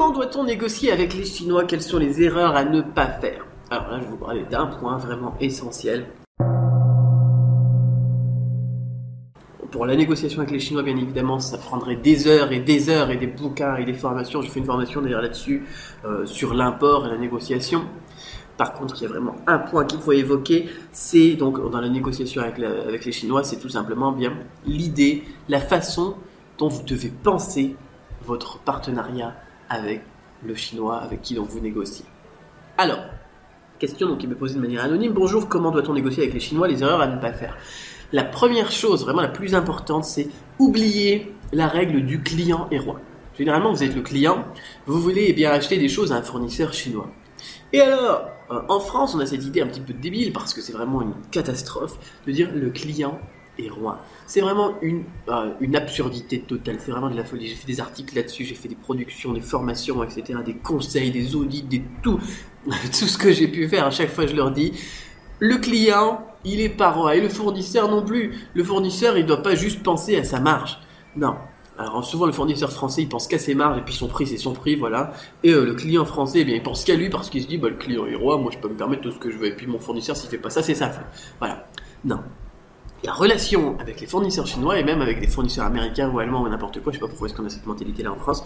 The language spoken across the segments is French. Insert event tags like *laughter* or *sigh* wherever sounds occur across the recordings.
Comment doit-on négocier avec les Chinois? Quelles sont les erreurs à ne pas faire? Alors là, je vais vous parler d'un point vraiment essentiel. Pour la négociation avec les Chinois, bien évidemment, ça prendrait des heures et des heures et des bouquins et des formations. J'ai fait une formation d'ailleurs là-dessus, euh, sur l'import et la négociation. Par contre, il y a vraiment un point qu'il faut évoquer, c'est donc dans la négociation avec, avec les Chinois, c'est tout simplement bien l'idée, la façon dont vous devez penser votre partenariat avec le Chinois avec qui donc vous négociez. Alors, question donc qui me posée de manière anonyme. Bonjour, comment doit-on négocier avec les Chinois? Les erreurs à ne pas faire. La première chose, vraiment la plus importante, c'est oublier la règle du client est roi. Généralement, vous êtes le client, vous voulez eh bien acheter des choses à un fournisseur chinois. Et alors, euh, en France, on a cette idée un petit peu débile parce que c'est vraiment une catastrophe de dire le client C'est vraiment une, euh, une absurdité totale, c'est vraiment de la folie. J'ai fait des articles là-dessus, j'ai fait des productions, des formations, etc., des conseils, des audits, des tout, *laughs* tout ce que j'ai pu faire. À chaque fois, je leur dis, le client, il est pas roi et le fournisseur non plus. Le fournisseur, il doit pas juste penser à sa marge. Non. Alors souvent le fournisseur français il pense qu'à ses marges et puis son prix c'est son prix voilà et euh, le client français eh bien il pense qu'à lui parce qu'il se dit bah le client est roi moi je peux me permettre tout ce que je veux et puis mon fournisseur s'il fait pas ça c'est sa faute voilà non la relation avec les fournisseurs chinois et même avec les fournisseurs américains ou allemands ou n'importe quoi, je sais pas pourquoi est-ce qu'on a cette mentalité là en France,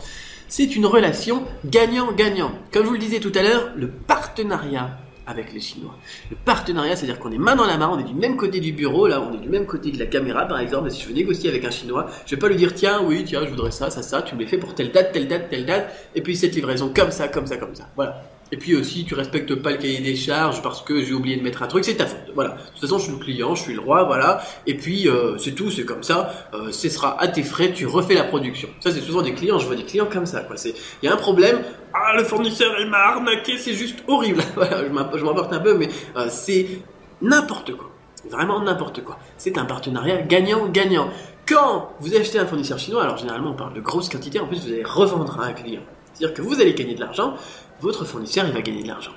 c'est une relation gagnant-gagnant. Comme je vous le disais tout à l'heure, le partenariat avec les Chinois. Le partenariat, c'est-à-dire qu'on est main dans la main, on est du même côté du bureau, là, on est du même côté de la caméra, par exemple. si je veux négocier avec un Chinois, je vais pas lui dire, tiens, oui, tiens, je voudrais ça, ça, ça, tu me les fais pour telle date, telle date, telle date, et puis cette livraison comme ça, comme ça, comme ça. Voilà. Et puis aussi, tu respectes pas le cahier des charges parce que j'ai oublié de mettre un truc, c'est ta faute. Voilà. De toute façon, je suis le client, je suis le roi, voilà. Et puis, euh, c'est tout, c'est comme ça. Euh, ce sera à tes frais, tu refais la production. Ça, c'est souvent des clients, je vois des clients comme ça, il y a un problème. Ah, le fournisseur, il m'a arnaqué, c'est juste horrible. *laughs* je m'emporte un peu, mais euh, c'est n'importe quoi. Vraiment n'importe quoi. C'est un partenariat gagnant-gagnant. Quand vous achetez un fournisseur chinois, alors généralement on parle de grosses quantités, en plus vous allez revendre à un client. C'est-à-dire que vous allez gagner de l'argent, votre fournisseur, il va gagner de l'argent.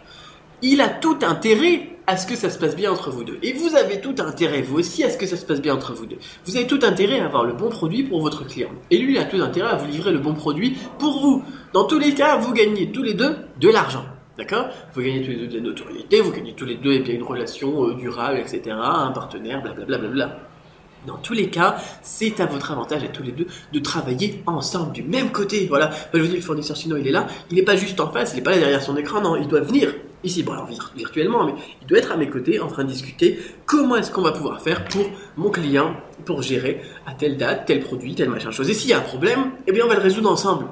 Il a tout intérêt à ce que ça se passe bien entre vous deux. Et vous avez tout intérêt, vous aussi, à ce que ça se passe bien entre vous deux. Vous avez tout intérêt à avoir le bon produit pour votre client. Et lui, il a tout intérêt à vous livrer le bon produit pour vous. Dans tous les cas, vous gagnez tous les deux de l'argent. D'accord? Vous gagnez tous les deux de la notoriété, vous gagnez tous les deux et bien, une relation euh, durable, etc., un partenaire, blablabla. Bla, bla, bla, dans tous les cas, c'est à votre avantage à tous les deux de travailler ensemble du même côté. Voilà. je vous dis, le fournisseur chinois, il est là. Il n'est pas juste en face, il n'est pas là derrière son écran. Non, il doit venir ici. Bon, alors virtuellement, mais il doit être à mes côtés en train de discuter comment est-ce qu'on va pouvoir faire pour mon client, pour gérer à telle date, tel produit, tel machin chose? Et s'il y a un problème, eh bien, on va le résoudre ensemble.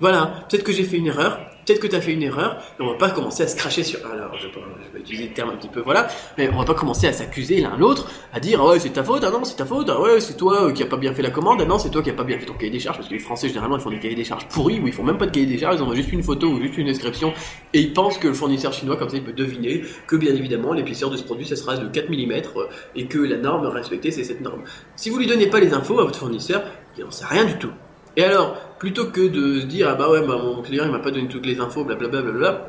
Voilà. Peut-être que j'ai fait une erreur peut-être que tu as fait une erreur, et on va pas commencer à se cracher sur. Alors, je vais, utiliser le terme un petit peu, voilà, mais on va pas commencer à s'accuser l'un l'autre, à dire ah ouais c'est ta faute, ah non c'est ta faute, ah ouais c'est toi euh, qui a pas bien fait la commande, ah non c'est toi qui a pas bien fait ton cahier des charges, parce que les Français généralement ils font des cahiers des charges pourris, où ils font même pas de cahier des charges, ils envoient juste une photo ou juste une description, et ils pensent que le fournisseur chinois comme ça il peut deviner que bien évidemment l'épaisseur de ce produit ça sera de 4 mm euh, et que la norme respectée c'est cette norme. Si vous lui donnez pas les infos à votre fournisseur, il n'en sait rien du tout. Et alors, plutôt que de se dire, ah bah ouais, bah mon client il m'a pas donné toutes les infos, blablabla, bla, bla, bla,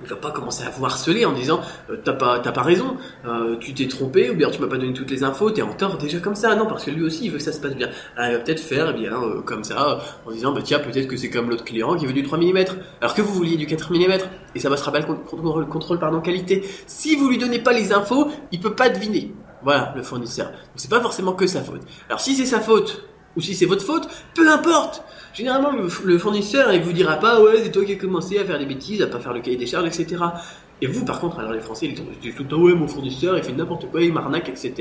il va pas commencer à vous harceler en disant euh, t'as pas t'as pas raison, euh, tu t'es trompé ou bien tu m'as pas donné toutes les infos, t'es en tort déjà comme ça. Non, parce que lui aussi il veut que ça se passe bien. Alors, il va peut-être faire eh bien euh, comme ça en disant bah tiens peut-être que c'est comme l'autre client qui veut du 3 mm alors que vous vouliez du 4 mm et ça passera pas le contrôle, contrôle pardon qualité. Si vous lui donnez pas les infos, il peut pas deviner. Voilà le fournisseur. Donc c'est pas forcément que sa faute. Alors si c'est sa faute ou si c'est votre faute, peu importe. Généralement, le, fournisseur, il vous dira pas, ouais, c'est toi qui as commencé à faire des bêtises, à pas faire le cahier des charges, etc. Et vous, par contre, alors les Français, ils disent tout le temps, ouais, mon fournisseur, il fait n'importe quoi, il m'arnaque, etc.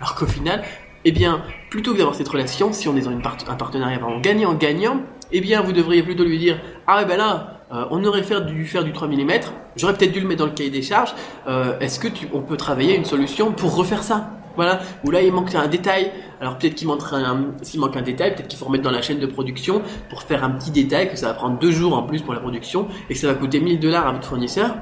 Alors qu'au final, eh bien, plutôt que d'avoir cette relation, si on est dans une un partenariat vraiment gagnant-gagnant, eh bien, vous devriez plutôt lui dire, ah ouais, ben là, euh, on aurait dû faire du 3 mm, j'aurais peut-être dû le mettre dans le cahier des charges, euh, est-ce que tu, on peut travailler une solution pour refaire ça? Voilà, où là il manque un détail. Alors peut-être qu'il manque un, s'il manque un détail, peut-être qu'il faut remettre dans la chaîne de production pour faire un petit détail que ça va prendre deux jours en plus pour la production et que ça va coûter 1000 dollars à votre fournisseur.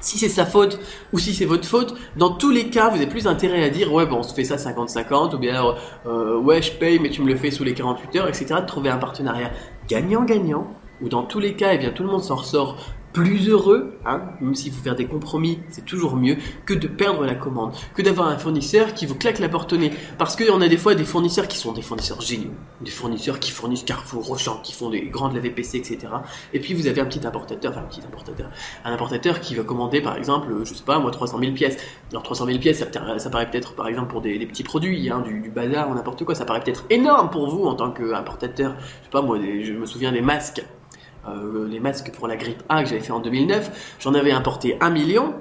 Si c'est sa faute ou si c'est votre faute, dans tous les cas, vous avez plus intérêt à dire ouais bon on se fait ça 50-50 ou bien euh, ouais je paye mais tu me le fais sous les 48 heures, etc. De trouver un partenariat gagnant-gagnant où dans tous les cas, eh bien, tout le monde s'en ressort plus heureux, hein, même s'il faut faire des compromis, c'est toujours mieux que de perdre la commande, que d'avoir un fournisseur qui vous claque la porte au nez. Parce en a des fois des fournisseurs qui sont des fournisseurs géniaux, des fournisseurs qui fournissent Carrefour, Rochant, qui font des grandes lave PC, etc. Et puis vous avez un petit importateur, enfin un petit importateur, un importateur qui va commander par exemple, je sais pas moi, 300 000 pièces. Alors 300 000 pièces, ça, paraît peut-être par exemple pour des, petits produits, hein, du, bazar ou n'importe quoi, ça paraît peut-être énorme pour vous en tant qu'importateur. Je sais pas moi, je me souviens des masques euh, les masques pour la grippe A que j'avais fait en 2009, j'en avais importé un million.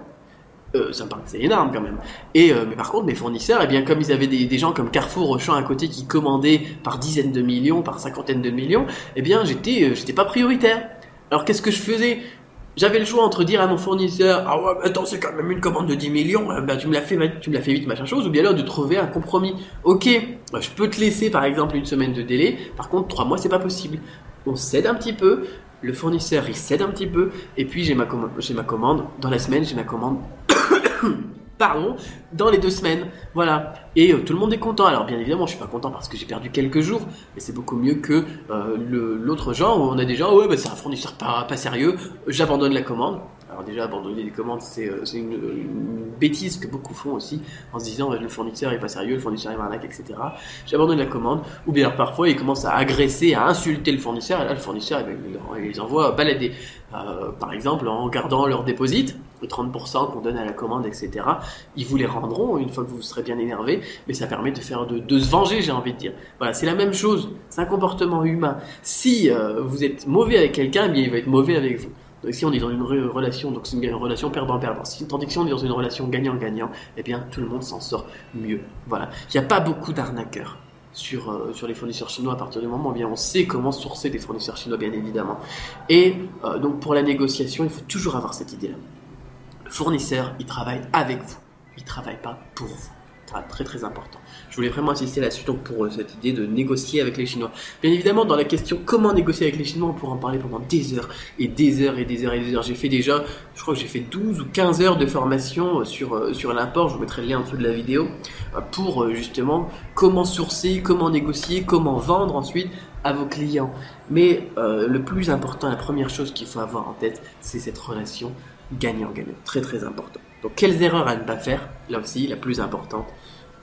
Euh, ça me paraissait énorme quand même. Et euh, mais par contre, mes fournisseurs, eh bien, comme ils avaient des, gens comme Carrefour, Auchan à côté qui commandaient par dizaines de millions, par cinquantaines de millions, eh bien, j'étais, j'étais pas prioritaire. Alors qu'est-ce que je faisais? J'avais le choix entre dire à mon fournisseur ah ouais attends c'est quand même une commande de 10 millions bah, tu me l'as fait tu me fait vite machin chose ou bien alors de trouver un compromis ok bah, je peux te laisser par exemple une semaine de délai par contre trois mois c'est pas possible on cède un petit peu le fournisseur il cède un petit peu, et puis j'ai ma, commande, dans la semaine j'ai ma commande, *coughs* pardon, dans les deux semaines, voilà. Et euh, tout le monde est content. Alors bien évidemment je suis pas content parce que j'ai perdu quelques jours, mais c'est beaucoup mieux que euh, l'autre genre où on a des gens, ouais bah, c'est un fournisseur pas sérieux, j'abandonne la commande. Alors déjà, abandonner les commandes, c'est euh, une, bêtise que beaucoup font aussi, en se disant le fournisseur est pas sérieux, le fournisseur est arnaque, etc. J'abandonne la commande, ou bien parfois ils commencent à agresser, à insulter le fournisseur, et là le fournisseur, eh ben, il les envoie balader. Euh, par exemple, en gardant leur déposit, les 30% qu'on donne à la commande, etc. Ils vous les rendront une fois que vous serez bien énervé, mais ça permet de faire de se venger, j'ai envie de dire. Voilà, c'est la même chose, c'est un comportement humain. Si euh, vous êtes mauvais avec quelqu'un, eh bien il va être mauvais avec vous. Si on est dans une relation, donc c'est une relation perdant-perdant. Tandis que si on est dans une relation gagnant-gagnant, eh bien tout le monde s'en sort mieux. Voilà. Il n'y a pas beaucoup d'arnaqueurs sur, euh, sur les fournisseurs chinois à partir du moment où bien on sait comment sourcer des fournisseurs chinois, bien évidemment. Et euh, donc pour la négociation, il faut toujours avoir cette idée-là. Le fournisseur, il travaille avec vous. Il ne travaille pas pour vous. Très très important. Je voulais vraiment insister là-dessus donc pour euh, cette idée de négocier avec les Chinois. Bien évidemment, dans la question comment négocier avec les Chinois, on pourra en parler pendant des heures et des heures et des heures et des heures. J'ai fait déjà, je crois que j'ai fait 12 ou 15 heures de formation euh, sur, euh, sur l'import, je vous mettrai le lien en dessous de la vidéo, pour justement comment sourcer, comment négocier, comment vendre ensuite à vos clients. Mais le plus important, la première chose qu'il faut avoir en tête, c'est cette relation gagnant-gagnant. Très très important. Donc quelles erreurs à ne pas faire? Là aussi, la plus importante,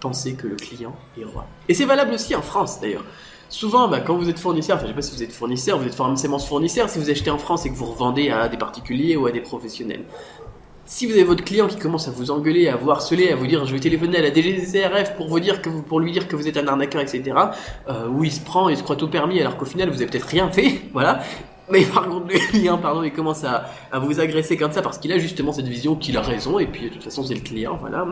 pensez que le client est roi. Et c'est valable aussi en France d'ailleurs. Souvent, bah, quand vous êtes fournisseur, enfin je sais pas si vous êtes fournisseur, vous êtes forcément fournisseur si vous achetez en France et que vous revendez à des particuliers ou à des professionnels. Si vous avez votre client qui commence à vous engueuler, à vous harceler, à vous dire je vais téléphoner à la DGCRF pour vous dire que pour lui dire que vous êtes un arnaqueur, etc. Euh, où il se prend, il se croit tout permis alors qu'au final vous avez peut-être rien fait, *laughs* voilà. Mais par contre, le client, pardon, il commence à, à vous agresser comme ça parce qu'il a justement cette vision qu'il a raison, et puis de toute façon, c'est le client, voilà.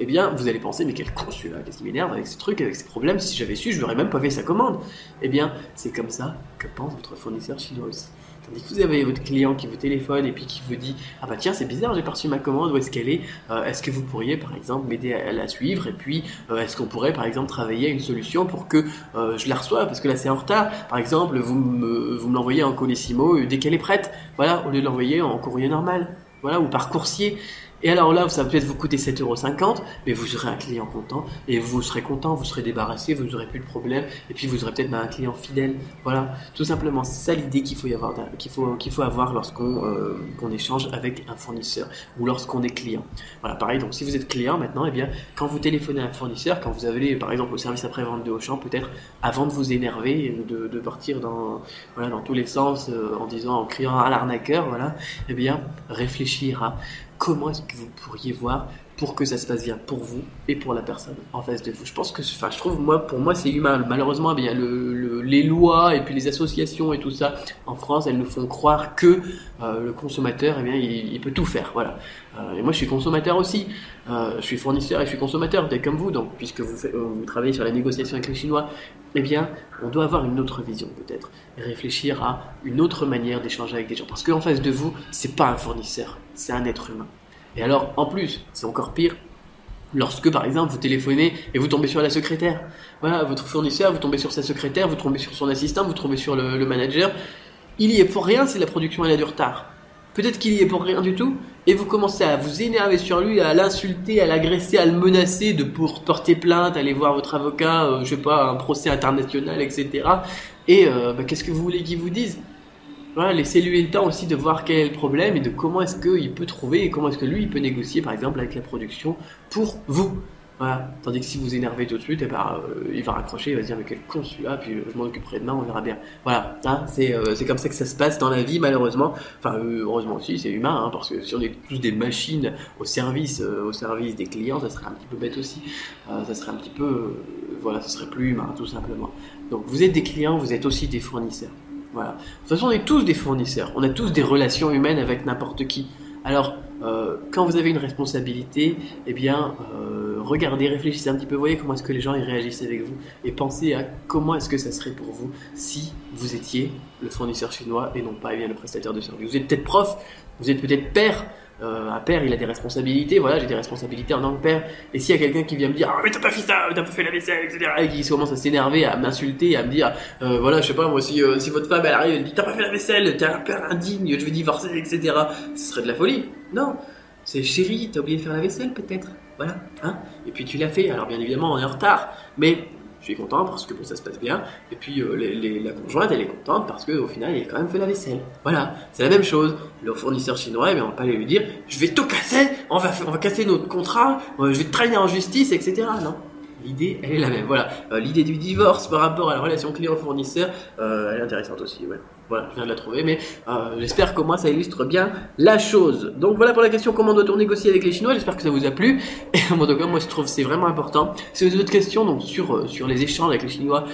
Eh bien, vous allez penser, mais quel con celui-là, qu'est-ce qui m'énerve avec ces trucs, avec ces problèmes, si j'avais su, je n'aurais même pas fait sa commande. Eh bien, c'est comme ça que pense votre fournisseur chinois aussi. Tandis que vous avez votre client qui vous téléphone et puis qui vous dit Ah bah tiens, c'est bizarre, j'ai pas reçu ma commande, où est-ce qu'elle est, euh, Est-ce que vous pourriez par exemple m'aider à, la suivre Et puis, euh, est-ce qu'on pourrait par exemple travailler à une solution pour que euh, je la reçoive Parce que là c'est en retard. Par exemple, vous vous me l'envoyez en Colissimo dès qu'elle est prête, voilà, au lieu de l'envoyer en courrier normal, voilà, ou par coursier. Et alors là, ça va peut-être vous coûter 7,50€, mais vous aurez un client content, et vous serez content, vous serez débarrassé, vous n'aurez plus de problème, et puis vous aurez peut-être un client fidèle. Voilà, tout simplement, c'est ça l'idée qu'il faut, y avoir, qu'il faut, faut avoir lorsqu'on euh, échange avec un fournisseur, ou lorsqu'on est client. Voilà, pareil, donc si vous êtes client maintenant, et eh bien, quand vous téléphonez à un fournisseur, quand vous allez par exemple au service après-vente de Auchan, peut-être avant de vous énerver, de, de partir dans, voilà, dans tous les sens, euh, en disant, en criant à l'arnaqueur, voilà, et eh bien, réfléchir à comment est-ce que vous pourriez voir pour que ça se passe bien pour vous et pour la personne en face de vous. Je pense que, enfin, je trouve, moi, pour moi, c'est humain. Malheureusement, eh les lois et puis les associations et tout ça en France, elles nous font croire que euh, le consommateur, eh bien, il, peut tout faire. Voilà. Euh, et moi, je suis consommateur aussi. Euh, je suis fournisseur et je suis consommateur, dès comme vous. Donc, puisque vous, travaillez sur la négociation avec les Chinois, eh bien, on doit avoir une autre vision peut-être réfléchir à une autre manière d'échanger avec des gens. Parce qu'en face de vous, c'est pas un fournisseur, c'est un être humain. Et alors, en plus, c'est encore pire, lorsque par exemple vous téléphonez et vous tombez sur la secrétaire. Voilà, votre fournisseur, vous tombez sur sa secrétaire, vous tombez sur son assistant, vous tombez sur le, manager. Il y est pour rien si la production elle a du retard. Peut-être qu'il y est pour rien du tout, et vous commencez à vous énerver sur lui, à l'insulter, à l'agresser, à le menacer de pour porter plainte, aller voir votre avocat, euh, je sais pas, un procès international, etc. Et euh, bah, qu'est-ce que vous voulez qu'il vous dise? Voilà, laissez-lui le temps aussi de voir quel est le problème et de comment est-ce qu'il peut trouver et comment est-ce que lui il peut négocier par exemple avec la production pour vous. Voilà. Tandis que si vous énervez tout de suite, eh ben, euh, il va raccrocher, il va dire mais quel con celui-là, puis euh, je m'en occuperai demain, on verra bien. Voilà, hein, c'est euh, c'est comme ça que ça se passe dans la vie malheureusement. Enfin heureusement aussi, c'est humain, hein, parce que si on est tous des machines au service, au service des clients, ça serait un petit peu bête aussi. Ça serait un petit peu, voilà, ça serait plus humain tout simplement. Donc vous êtes des clients, vous êtes aussi des fournisseurs. De toute façon, on est tous des fournisseurs. On a tous des relations humaines avec n'importe qui. Alors, euh, quand vous avez une responsabilité, eh bien, euh, regardez, réfléchissez un petit peu, voyez comment est-ce que les gens ils réagissent avec vous, et pensez à comment est-ce que ça serait pour vous si vous étiez le fournisseur chinois et non pas eh bien, le prestataire de service. Vous êtes peut-être prof, vous êtes peut-être père. Euh, un père, il a des responsabilités. Voilà, j'ai des responsabilités en tant que père. Et s'il y a quelqu'un qui vient me dire, ah mais t'as pas fait ça, t'as pas fait la vaisselle, etc. Et qui commence à s'énerver, à m'insulter, à me dire, euh, voilà, je sais pas moi, si, euh, si votre femme elle arrive, elle dit, t'as pas fait la vaisselle, t'es un père indigne, je vais divorcer, etc. Ce serait de la folie. Non, c'est chérie, t'as oublié de faire la vaisselle peut-être. Voilà, hein. Et puis tu l'as fait. Alors bien évidemment, on est en retard, mais suis content parce que bon, ça se passe bien. Et puis euh, les- la conjointe, elle est contente parce qu'au final, il a quand même fait la vaisselle. Voilà, c'est la même chose. Le fournisseur chinois, eh bien, on va pas aller lui dire, je vais tout casser, on va, on va casser notre contrat, euh, je vais te traîner en justice, etc. Non? L'idée, elle est la même. Voilà, Euh, l'idée du divorce par rapport à la relation client-fournisseur, euh, elle est intéressante aussi. Ouais. Voilà, je viens de la trouver, mais euh, j'espère qu'au moins ça illustre bien la chose. Donc voilà pour la question comment doit-on négocier avec les Chinois? J'espère que ça vous a plu. Et *laughs* en tout cas, moi je trouve c'est vraiment important. Si vous avez d'autres questions donc sur sur les échanges avec les Chinois,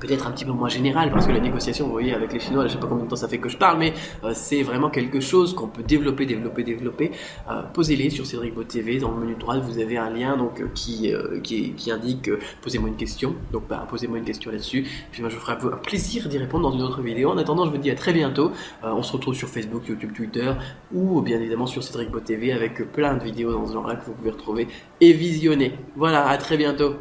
peut-être un petit peu moins général parce que la négociation, vous voyez, avec les Chinois, je sais pas combien de temps ça fait que je parle, mais euh, c'est vraiment quelque chose qu'on peut développer, développer, développer. Euh, Posez-les sur Cédric Beau TV. Dans le menu droit, vous avez un lien donc euh, qui qui, indique posez-moi une question. Donc bah, posez-moi une question là-dessus. Puis moi je vous ferai un plaisir d'y répondre dans une autre vidéo. En attendant, je vous dis à très bientôt. On se retrouve sur Facebook, YouTube, Twitter ou bien évidemment sur Cédric Beau TV avec plein de vidéos dans ce genre-là que vous pouvez retrouver et visionner. Voilà, à très bientôt.